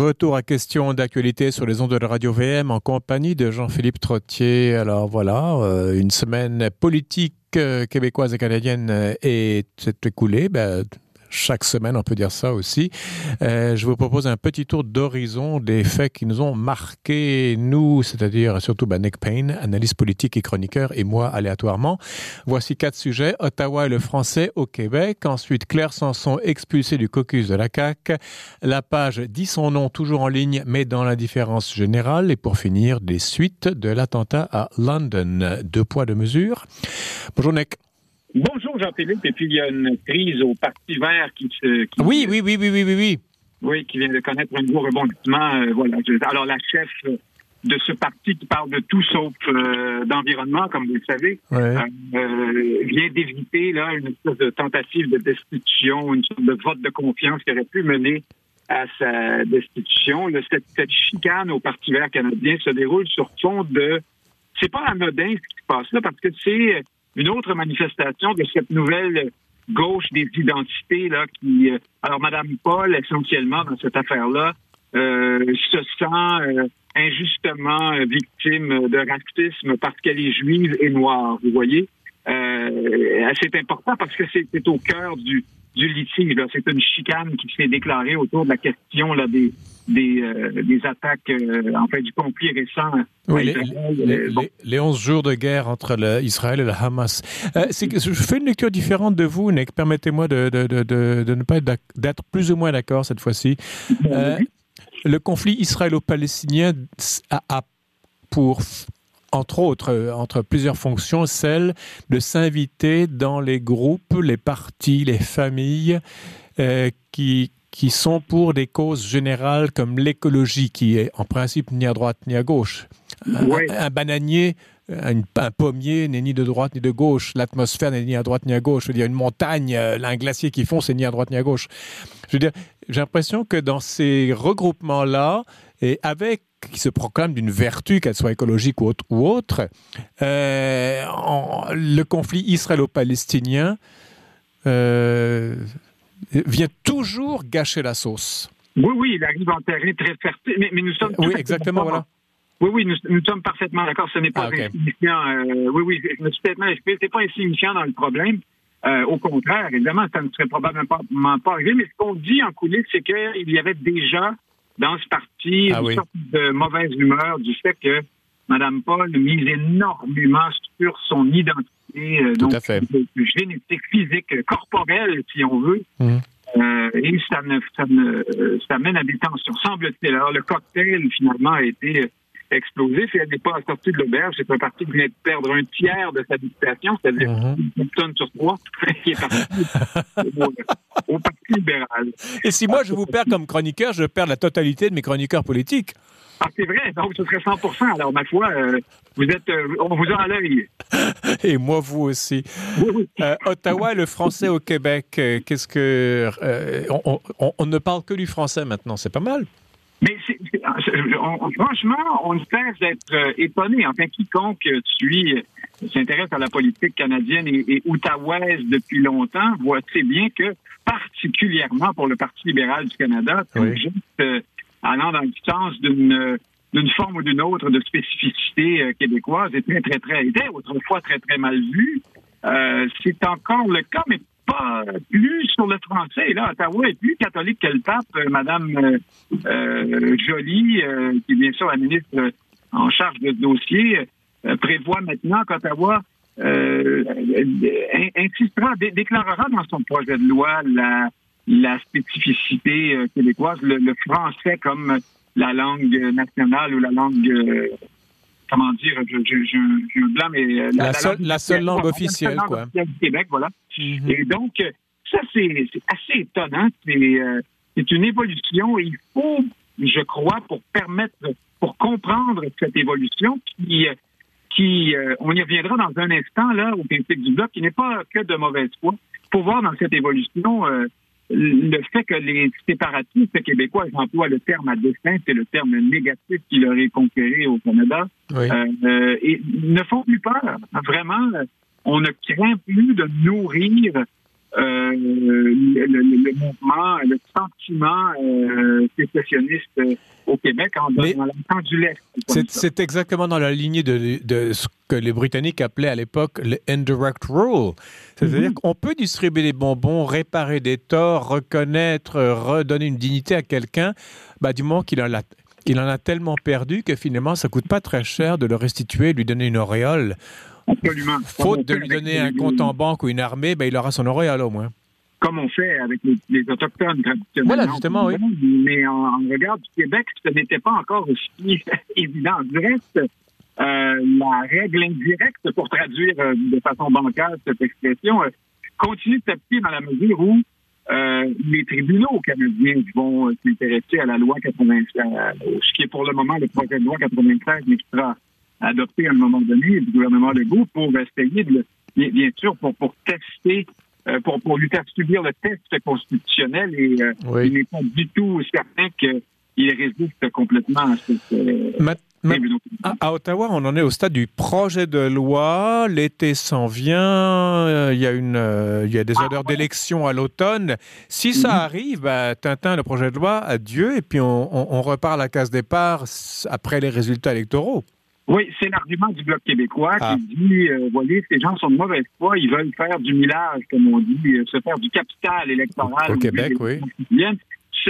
Retour à question d'actualité sur les ondes de la radio VM en compagnie de Jean-Philippe Trottier. Alors voilà, euh, une semaine politique euh, québécoise et canadienne est écoulée. Ben, chaque semaine, on peut dire ça aussi. Euh, je vous propose un petit tour d'horizon des faits qui nous ont marqués, nous, c'est-à-dire surtout ben, Nick Payne, analyste politique et chroniqueur, et moi aléatoirement. Voici quatre sujets. Ottawa et le français au Québec. Ensuite, Claire Sanson expulsée du caucus de la CAQ. La page dit son nom toujours en ligne, mais dans l'indifférence générale. Et pour finir, des suites de l'attentat à London. Deux poids, deux mesures. Bonjour Nick. Jean-Philippe, et puis il y a une crise au Parti vert qui se... Qui oui, oui, oui, oui, oui, oui, oui. Oui, qui vient de connaître un nouveau rebondissement. Euh, voilà. Alors la chef de ce parti qui parle de tout sauf euh, d'environnement, comme vous le savez, ouais. euh, vient d'éviter là une espèce de tentative de destitution, une sorte de vote de confiance qui aurait pu mener à sa destitution. Cette, cette chicane au Parti vert canadien se déroule sur fond de... C'est pas anodin ce qui se passe là, parce que c'est une autre manifestation de cette nouvelle gauche des identités là qui alors madame Paul essentiellement dans cette affaire-là euh, se sent euh, injustement victime de racisme parce qu'elle est juive et noire vous voyez. Euh, c'est important parce que c'est au cœur du du litige. C'est une chicane qui s'est déclarée autour de la question là, des, des, euh, des attaques, euh, en fait, du conflit récent. Oui, les, les, bon. les, les, 11 jours de guerre entre le, Israël et le Hamas. Euh, je fais une lecture différente de vous, Nick. Permettez-moi de, de, de, de, ne pas d'être plus ou moins d'accord cette fois-ci. Euh, le conflit israélo-palestinien a, a pour entre autres, entre plusieurs fonctions, celle de s'inviter dans les groupes, les partis, les familles euh, qui, qui sont pour des causes générales comme l'écologie, qui est en principe ni à droite ni à gauche. Oui. Un, un, bananier, un, un pommier n'est ni de droite ni de gauche. L'atmosphère n'est ni à droite ni à gauche. Je veux dire, une montagne, un glacier qui fond, c'est ni à droite ni à gauche. Je veux dire, j'ai l'impression que dans ces regroupements-là, et avec qui se proclame d'une vertu, qu'elle soit écologique ou autre, ou autre euh, en, le conflit israélo-palestinien euh, vient toujours gâcher la sauce. Oui, oui, il arrive en terrain très fertile, mais, mais nous sommes... Oui, exactement, voilà. Oui, oui, nous, nous sommes parfaitement d'accord. Ce n'est pas ah, okay. insignifiant. Euh, oui, oui, je me suis peut-être mal expliqué. Ce n'est pas insignifiant dans le problème. Euh, au contraire, évidemment, ça ne serait probablement pas arrivé. Mais ce qu'on dit en coulisses, c'est qu'il y avait déjà dans ce parti ah, une oui. sorte de mauvaise humeur du fait que Mme Paul mise énormément sur son identité euh, donc, génétique, physique, corporelle, si on veut. Mmh. Euh, et ça, ne, ça, ne, ça mène à des tensions. Semble-t-il. Alors, le cocktail, finalement, a été explosif et elle n'est pas sortie de l'auberge. C'est un parti qui venait de perdre un tiers de sa dictation, c'est-à-dire Mhm. une tonne sur trois, qui est parti au, au Parti libéral. Et si moi je vous perds comme chroniqueur, je perds la totalité de mes chroniqueurs politiques. Ah, c'est vrai, donc ce serait 100 Alors, ma foi, euh, vous êtes, euh, on vous a à l'œil. Et moi, vous aussi. Euh, Ottawa, le français au Québec, euh, qu'est-ce que. on, on, on, ne parle que du français maintenant, c'est pas mal. Mais c est, c est, on, franchement, on ne cesse d'être euh, étonné. Enfin, quiconque suit, s'intéresse à la politique canadienne et, et outaouaise depuis longtemps voit très bien que, particulièrement pour le Parti libéral du Canada, oui. juste euh, allant dans le sens d'une d'une forme ou d'une autre de spécificité euh, québécoise est très, très, très, était autrefois très, très mal vu. Euh, c'est encore le cas, mais pas plus sur le français. Et là, Ottawa est plus catholique que le pape. Euh, Madame euh, euh, Joly, qui est bien sûr la ministre en charge de ce dossier, prévoit maintenant qu'Ottawa insistera, dé déclarera dans son projet de loi la, la spécificité québécoise, le, le français comme la langue nationale ou la langue euh, comment dire, je, je, je, je blanc, mais la, la, la, seule, langue, la seule langue officielle, quoi. Officielle du Québec, voilà. Et donc, ça, c'est assez étonnant. C'est euh, une évolution et il faut, je crois, pour permettre, pour comprendre cette évolution qui, qui euh, on y reviendra dans un instant, là, au politique du bloc, qui n'est pas que de mauvaise foi, pour voir dans cette évolution euh, le fait que les séparatistes québécois emploient le terme à dessein, c'est le terme négatif qui leur est conquéré au Canada, oui. euh, et ne font plus peur. Vraiment, on ne craint plus de nourrir euh, le, le, mouvement, le sentiment euh, sécessionniste au Québec en dans l'entente du lait. C'est exactement dans la lignée de, de, ce que les Britanniques appelaient à l'époque le indirect rule. C'est-à-dire mm-hmm. qu'on peut distribuer des bonbons, réparer des torts, reconnaître, redonner une dignité à quelqu'un, bah, du moment qu'il en a il en a tellement perdu que finalement, ça coûte pas très cher de le restituer, lui donner une auréole. Absolument. Faute de lui donner un compte en banque ou une armée, ben, il aura son auréole au moins. Comme on fait avec les, Autochtones traditionnels. Voilà, justement, oui. Mais en, regard du Québec, ce n'était pas encore aussi évident. Du reste, euh, la règle indirecte pour traduire euh, de façon bancale cette expression euh, continue de s'appliquer dans la mesure où les tribunaux canadiens vont s'intéresser à la loi 96, ce qui est pour le moment le projet de loi 93, mais qui sera adopté à un moment donné du gouvernement Legault pour essayer de, bien, sûr, pour, pour tester, euh, pour, pour lui faire subir le test constitutionnel et euh, il n'est pas du tout certain qu'il résiste complètement à cette. Euh, à, Ottawa, on en est au stade du projet de loi. L'été s'en vient. Il y a, une, il y a des ah, odeurs d'élection à l'automne. Si ça mhm. arrive, ben, Tintin, le projet de loi, adieu. Et puis on, on, on repart à la case départ après les résultats électoraux. Oui, c'est l'argument du Bloc québécois qui ah. dit, euh, voyez, ces gens sont de mauvaise foi, ils veulent faire du millage, comme on dit, euh, se faire du capital électoral. Au Québec, oui.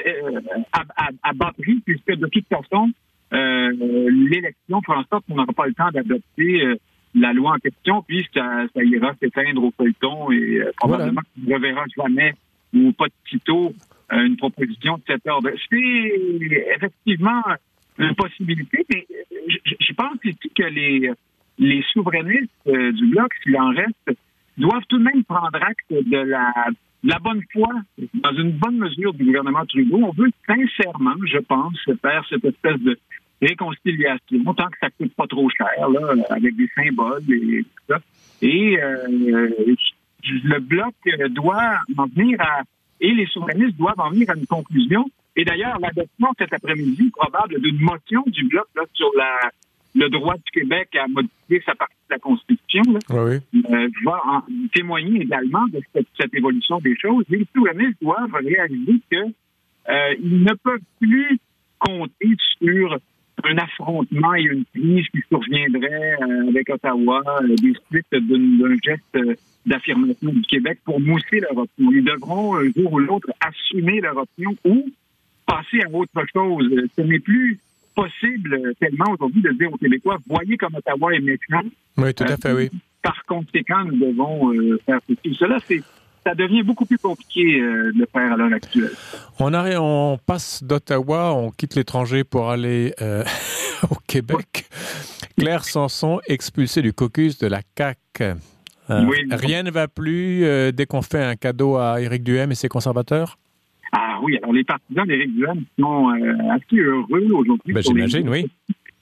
Euh, à, à, bas prix, puisque de toute façon, l'élection fera en sorte qu'on n'aura pas le temps d'adopter la loi en question, puis ça, ira s'éteindre au feuilleton et probablement qu'on ne reverra jamais ou pas de tito une proposition de cette ordre. C'est effectivement une possibilité, mais je, pense que les, souverainistes euh, du Bloc, s'il en reste, doivent tout de même prendre acte de la, bonne foi, dans une bonne mesure du gouvernement Trudeau. On veut sincèrement, je pense, faire cette espèce de réconciliation, tant que ça coûte pas trop cher, là, avec des symboles et tout ça. Et euh, le Bloc doit en venir à, et les souverainistes doivent en venir à une conclusion et d'ailleurs, l'adoption cet après-midi probable d'une motion du Bloc là, sur la, le droit du Québec à modifier sa partie de la Constitution euh, va en témoigner également de cette, évolution des choses. Les souverainistes doivent réaliser qu'ils euh, ne peuvent plus compter sur un affrontement et une crise qui surviendrait euh, avec Ottawa des suites d'un geste d'affirmation du Québec pour mousser leur opinion. Ils devront un jour ou l'autre assumer leur opinion ou passer à autre chose. Ce n'est plus possible tellement aujourd'hui de dire aux Québécois, voyez comme Ottawa est méchant. Oui, tout à fait, oui. Par conséquent, nous devons euh, faire ceci. Cela, c'est ça devient beaucoup plus compliqué euh, de faire à l'heure actuelle. On, arrive, on passe d'Ottawa, on quitte l'étranger pour aller euh, au Québec. Claire Sanson, expulsée du caucus de la CAQ. Rien ne va plus dès qu'on fait un cadeau à Éric Duhem et ses conservateurs? Ah oui, alors les partisans d'Éric Duhem sont euh, assez heureux aujourd'hui. Ben, J'imagine, oui.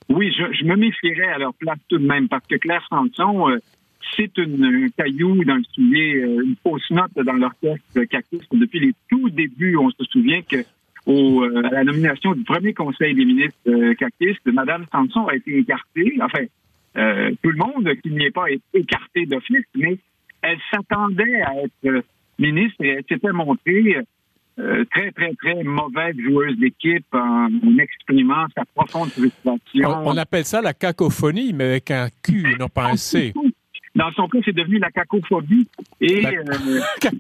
Oui, je, me méfierais à leur place tout de même, parce que Claire Sanson, euh, c'est une caillou dans le soulier, euh, une fausse note dans l'orchestre Cactus. Depuis les tout débuts, on se souvient que au, à la nomination du premier conseil des ministres Cactus, Mme Sanson a été écartée. Enfin, tout le monde qui n'y est pas écarté d'office, mais elle s'attendait à être ministre et elle s'était montrée euh, très, très, très mauvaise joueuse d'équipe en, exprimant sa profonde frustration. On, appelle ça la cacophonie, mais avec un Q, non pas un C. Dans son cas, c'est devenu la cacophobie. Et euh,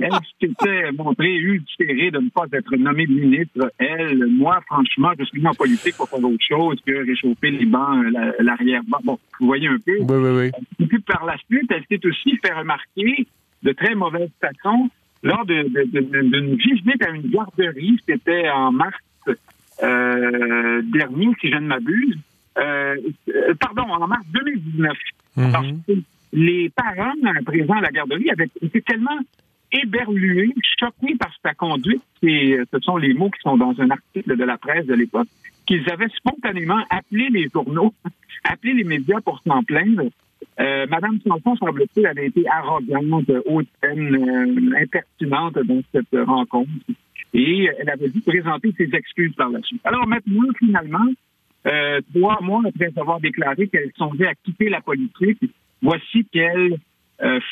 elle, s'était montrée ulcérée de ne pas être nommée ministre. Elle, moi, franchement, je suis en politique pour faire autre chose que réchauffer les bancs, euh, l'arrière. Bon, bon, vous voyez un peu. Oui, oui, oui. Et puis par la suite, elle s'est aussi fait remarquer de très mauvaise façon lors d'une visite à une garderie, c'était en mars euh, dernier, si je ne m'abuse, euh, pardon, en mars 2019. Mhm. Parce que les parents présents à la garderie avaient été tellement éberlués, choqués par sa conduite, et ce sont les mots qui sont dans un article de la presse de l'époque, qu'ils avaient spontanément appelé les journaux, appelé les médias pour s'en plaindre. Euh, Madame Sanson, semble-t-il, avait été arrogante, hautaine, euh, impertinente dans cette rencontre. Et elle avait dû présenter ses excuses par la suite. Alors maintenant, finalement, euh, trois mois après avoir déclaré qu'elle songeait à quitter la politique, voici qu'elle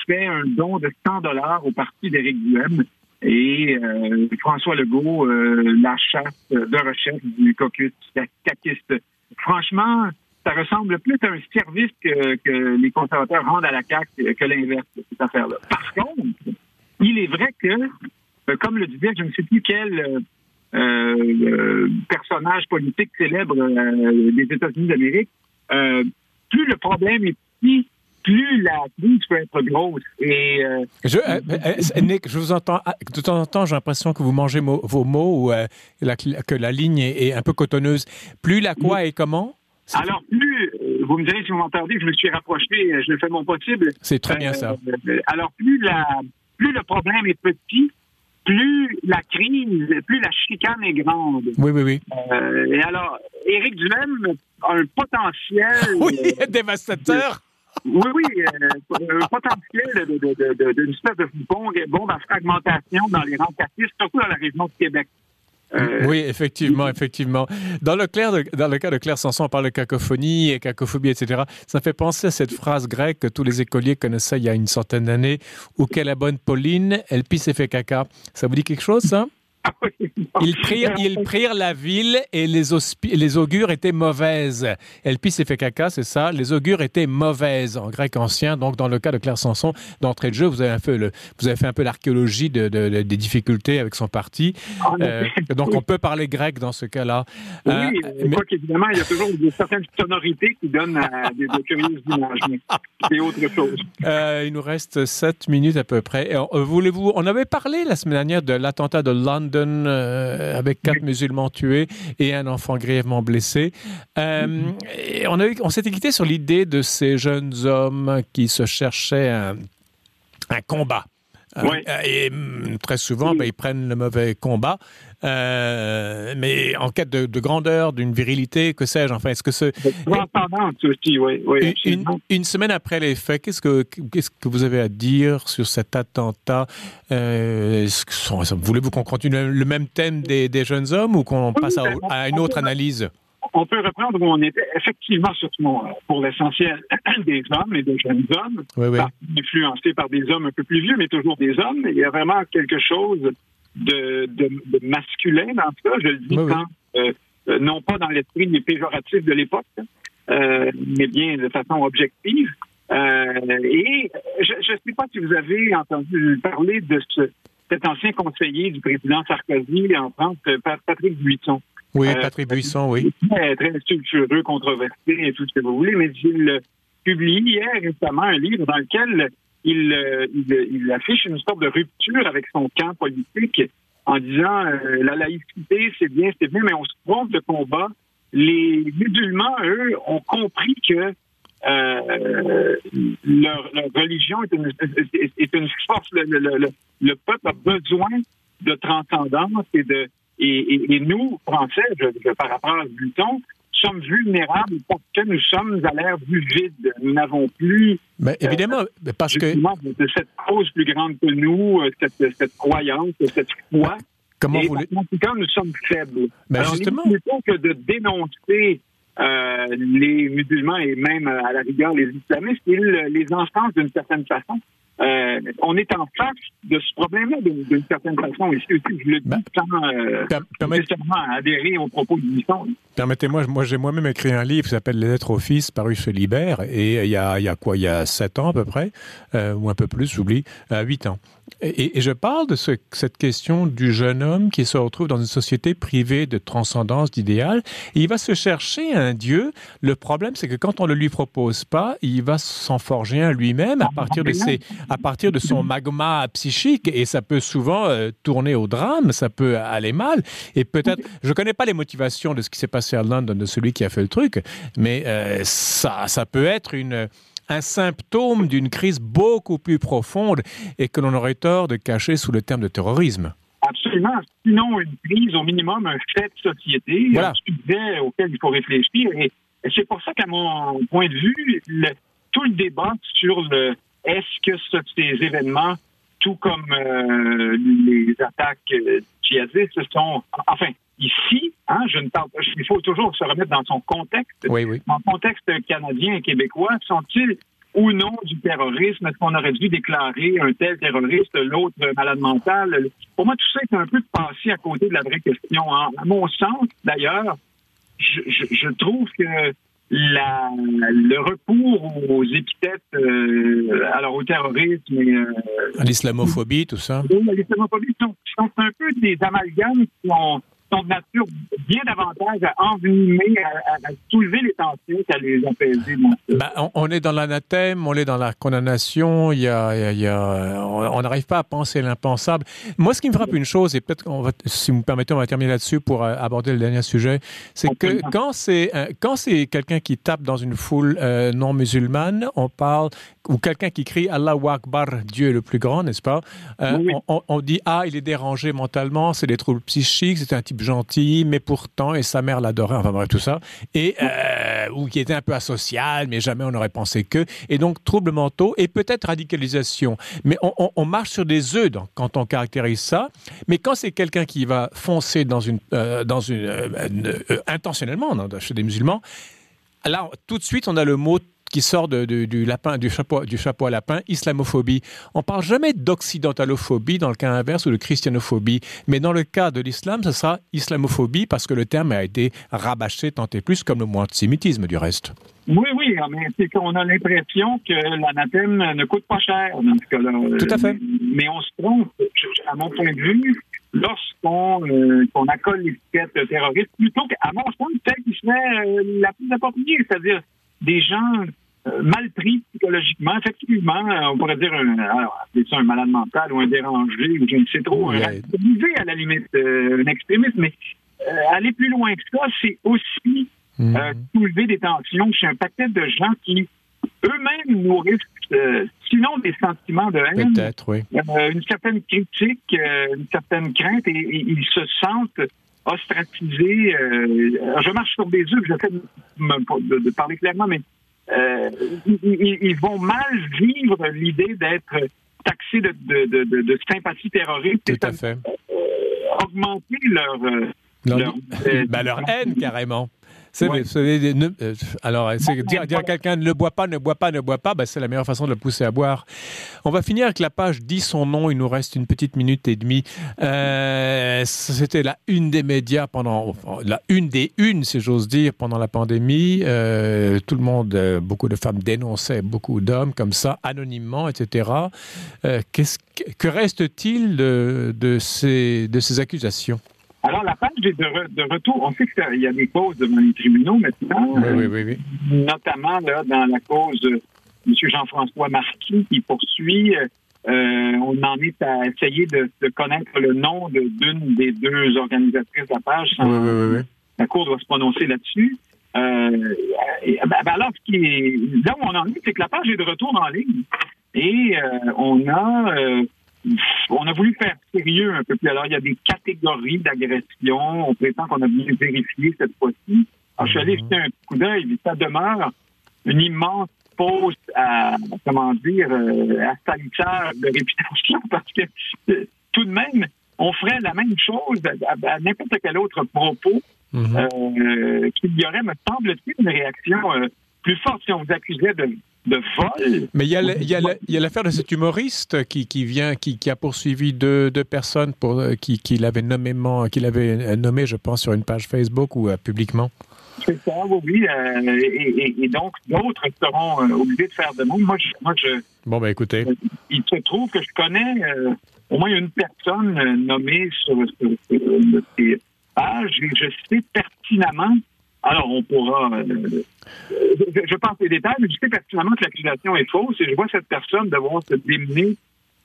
fait un don de 100 dollars au parti d'Éric Duhem et François Legault la chasse de recherche du caucus caquiste. Franchement, ça ressemble plus à un service que, les conservateurs rendent à la CAQ que l'inverse de cette affaire-là. Par contre, il est vrai que, comme le disait je ne sais plus quel euh, personnage politique célèbre euh, des États-Unis d'Amérique, euh, plus le problème est petit, plus la crise peut être grosse. Et, je, Nick, je vous entends de temps en temps, j'ai l'impression que vous mangez vos mots ou que la ligne est, un peu cotonneuse. Plus la quoi et comment? Alors, plus, vous me direz si vous m'entendez, je me suis rapproché, je fais mon possible. C'est très bien ça. alors, plus, la, plus le problème est petit, plus la crise, plus la chicane est grande. Oui, oui, oui. Euh, et alors, Éric Duhem a un potentiel... oui, dévastateur oui, oui, euh, un potentiel d'une espèce de bombe, à fragmentation dans les rangs surtout dans la région de Québec. Euh, oui, effectivement, effectivement. Dans le, dans le cas de Claire Sanson, on parle de cacophonie et cacophobie, etc. Ça fait penser à cette phrase grecque que tous les écoliers connaissaient il y a une centaine d'années, où quelle bonne Pauline, elle pisse et fait caca. Ça vous dit quelque chose, ça? Ils prirent, ils prirent la ville et les, les augures étaient mauvaises. Elpis et fait caca, c'est ça. Les augures étaient mauvaises en grec ancien. Donc, dans le cas de Claire Sanson, d'entrée de jeu, vous avez, un peu le, vous avez fait un peu l'archéologie de, des difficultés avec son parti. Euh, donc, on peut parler grec dans ce cas-là. Oui, euh, mais... évidemment, il y a toujours certaines sonorités qui donnent des, des curieuses images. C'est autre chose. Euh, il nous reste sept minutes à peu près. Voulez-vous, on avait parlé la semaine dernière de l'attentat de Euh, avec quatre musulmans tués et un enfant grièvement blessé. Euh, on, on s'était quitté sur l'idée de ces jeunes hommes qui se cherchaient un, un combat. Euh, et mm, très souvent, ben, ils prennent le mauvais combat. Euh, mais en quête de, grandeur, d'une virilité, que sais-je, enfin, est-ce que ce... aussi, oui. oui une, une, semaine après les faits, qu'est-ce que, qu'est-ce que vous avez à dire sur cet attentat? Euh, Voulez-vous qu'on continue le même thème des, des jeunes hommes ou qu'on passe à, à une autre analyse? On peut reprendre où on était effectivement, surtout pour l'essentiel, des hommes et des jeunes hommes, influencés par des hommes un peu plus vieux, mais toujours des hommes. Il y a vraiment quelque chose de, masculin dans ça. Je le dis euh, euh, non pas dans l'esprit péjoratif de l'époque, euh, mais bien de façon objective. et je ne sais pas si vous avez entendu parler de ce, cet ancien conseiller du président Sarkozy en France, Patrick Buisson. Oui, Patrick Buisson, oui. Très, très sulfureux, controversé et tout ce que vous voulez, mais il publie hier récemment un livre dans lequel il, il, affiche une sorte de rupture avec son camp politique en disant euh, la laïcité, c'est bien, c'est bien, mais on se trompe de combat. Les musulmans, eux, ont compris que euh, leur, religion est une, est une force. Le, le, le, peuple a besoin de transcendance et de et, nous, Français, par rapport à Bluton, sommes vulnérables parce que nous sommes à l'ère du vide. Nous n'avons plus. Mais euh, évidemment, parce que. De cette cause plus grande que nous, euh, cette, cette croyance, cette foi. Comment vous En tout cas, nous sommes faibles. Mais justement. Plutôt que de dénoncer euh, les musulmans et même à la rigueur les islamistes, ils les encensent d'une certaine façon. Euh, on est en face de ce problème-là d'une certaine façon. Ici aussi, je le dis ben, sans euh, adhérer aux propos de Nissan. Permettez-moi, moi, j'ai moi-même écrit un livre qui s'appelle Les lettres au fils, paru chez Libère, et il y a, il y a quoi Il y a sept ans à peu près, euh, ou un peu plus, j'oublie, huit ans. Et, et, je parle de ce, cette question du jeune homme qui se retrouve dans une société privée de transcendance, d'idéal. Il va se chercher un Dieu. Le problème, c'est que quand on ne le lui propose pas, il va s'en forger un lui-même à partir de ses, à partir de son magma psychique. Et ça peut souvent euh, tourner au drame, ça peut aller mal. Et peut-être, je connais pas les motivations de ce qui s'est passé à London de celui qui a fait le truc, mais euh, ça, ça peut être une, un symptôme d'une crise beaucoup plus profonde et que l'on aurait tort de cacher sous le terme de terrorisme. Absolument. Sinon, une crise, au minimum, un fait de société, un sujet auquel il faut réfléchir. Et c'est pour ça qu'à mon point de vue, tout le débat sur le est-ce que ces événements, tout comme euh, les attaques euh, djihadistes, sont, enfin, Ici, hein, je ne parle pas, il faut toujours se remettre dans son contexte. Oui, oui. Le contexte canadien et québécois, sont-ils ou non du terrorisme? Est-ce qu'on aurait dû déclarer un tel terroriste, l'autre malade mental? Pour moi, tout ça est un peu passé à côté de la vraie question. À mon sens, d'ailleurs, je, je, trouve que la, le recours aux épithètes, euh, alors au terrorisme et... Euh, à l'islamophobie, tout ça? Oui, à l'islamophobie, sont, sont un peu des amalgames qui ont sont de nature bien davantage à envenimer, à, soulever les tensions qu'à les apaiser. Ben, on, est dans l'anathème, on est dans la condamnation, il y a, il y a, on n'arrive pas à penser l'impensable. Moi, ce qui me frappe une chose, et peut-être si vous me permettez, on va terminer là-dessus pour euh, aborder le dernier sujet, c'est que quand c'est, quand c'est quelqu'un qui tape dans une foule euh, non musulmane, on parle, ou quelqu'un qui crie Allah Akbar, Dieu est le plus grand, n'est-ce pas? Euh, on, on, dit, ah, il est dérangé mentalement, c'est des troubles psychiques, c'est un type gentil, mais pourtant, et sa mère l'adorait, enfin bref, tout ça, et euh, ou qui était un peu asocial, mais jamais on n'aurait pensé que, et donc troubles mentaux et peut-être radicalisation. Mais on, marche sur des œufs quand on caractérise ça, mais quand c'est quelqu'un qui va foncer dans une, euh, dans une, euh, intentionnellement chez des musulmans, là, tout de suite, on a le mot qui sort de, du lapin, du chapeau, du chapeau à lapin, islamophobie. On parle jamais d'occidentalophobie dans le cas inverse ou de christianophobie, mais dans le cas de l'islam, ce sera islamophobie parce que le terme a été rabâché tant et plus comme le mot antisémitisme du reste. Oui, oui, mais c'est qu'on a l'impression que l'anathème ne coûte pas cher dans ce cas-là. Tout à fait. Mais on se trompe, à mon point de vue, lorsqu'on euh, accole l'étiquette terroriste, plutôt qu'à mon sens, celle qui serait euh, la plus appropriée, c'est-à-dire des gens mal pris psychologiquement. Effectivement, euh, on pourrait dire un, alors, un malade mental ou un dérangé ou je ne sais trop, un à la limite, euh, un extrémiste, mais aller plus loin que ça, c'est aussi hmm. soulever des tensions chez un paquet de gens qui eux-mêmes nourrissent, sinon des sentiments de haine, oui. une certaine critique, une certaine crainte, et, ils se sentent ostracisés. je marche sur des œufs, j'essaie de, de, parler clairement, mais euh, ils, vont mal vivre l'idée d'être taxés de, de, de, sympathie terroriste. Tout à fait. Euh, augmenter leur, euh, leur, ben, leur haine carrément. Euh, alors, dire, dire à quelqu'un ne boit pas, ne boit pas, ne boit pas, ben, c'est la meilleure façon de le pousser à boire. On va finir avec la page dit son nom. Il nous reste une petite minute et demie. Euh, c'était la une des médias pendant la une des unes, si j'ose dire, pendant la pandémie. Euh, tout le monde, beaucoup de femmes dénonçaient beaucoup d'hommes comme ça, anonymement, etc. que reste-t-il de, de, ces, de ces accusations? Alors, la page est de, retour. On sait qu'il y a des causes devant les tribunaux maintenant. Oui, oui, oui, Notamment là, dans la cause de M. Jean-François Marquis qui poursuit. Euh, on en est à essayer de, connaître le nom d'une des deux organisatrices de la page. Oui, oui, oui, La Cour doit se prononcer là-dessus. Euh, ben alors, ce qui est, là où on en est, c'est que la page est de retour en ligne. Et euh, on a on a voulu faire sérieux un peu plus. Alors, il y a des catégories d'agression. On prétend qu'on a bien vérifié cette fois-ci. Alors, je suis allé mhm. jeter un coup d'œil. Ça demeure une immense pause à, comment dire, euh, à salutaire de réputation parce que euh, tout de même, on ferait la même chose à, n'importe quel autre propos mhm. euh, qu'il y aurait, me semble-t-il, une réaction plus forte si on vous accusait de de vol. Mais il y a l'affaire de cet humoriste qui, qui vient, qui, qui, a poursuivi deux, deux personnes pour, euh, qui, qui l'avaient nommément, qui l'avait nommé, je pense, sur une page Facebook ou euh, publiquement. C'est ça, oui. Euh, et, donc, d'autres seront obligés de faire de mots. Moi, je, moi, je. Bon, ben écoutez. il se trouve que je connais au moins une personne nommée sur, sur, ces pages et je sais pertinemment alors, on pourra. Euh, je, pense les détails, mais je sais pertinemment que l'accusation est fausse et je vois cette personne devoir se démener.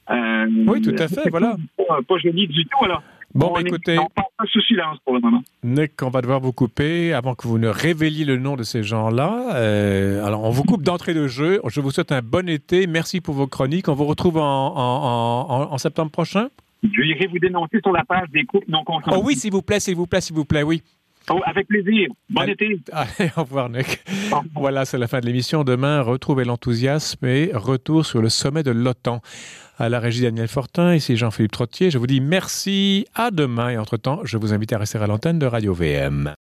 Euh, oui, tout à fait, voilà. Pas, pas joli du tout. Alors, Bon, on écoutez. on passe sous silence pour le moment. Nick, on va devoir vous couper avant que vous ne révéliez le nom de ces gens-là. Euh, alors, on vous coupe d'entrée de jeu. Je vous souhaite un bon été. Merci pour vos chroniques. On vous retrouve en, en, en, septembre prochain? Je irai vous dénoncer sur la page des coupes non consenties. Oh oui, s'il vous plaît, s'il vous plaît, s'il vous plaît, oui. Oh, avec plaisir. Bon été. Allez, au revoir, Nick. Voilà, c'est la fin de l'émission. Demain, retrouvez l'enthousiasme et retour sur le sommet de l'OTAN. À la régie Daniel Fortin, ici Jean-Philippe Trottier. Je vous dis merci, à demain et entre-temps, je vous invite à rester à l'antenne de Radio VM.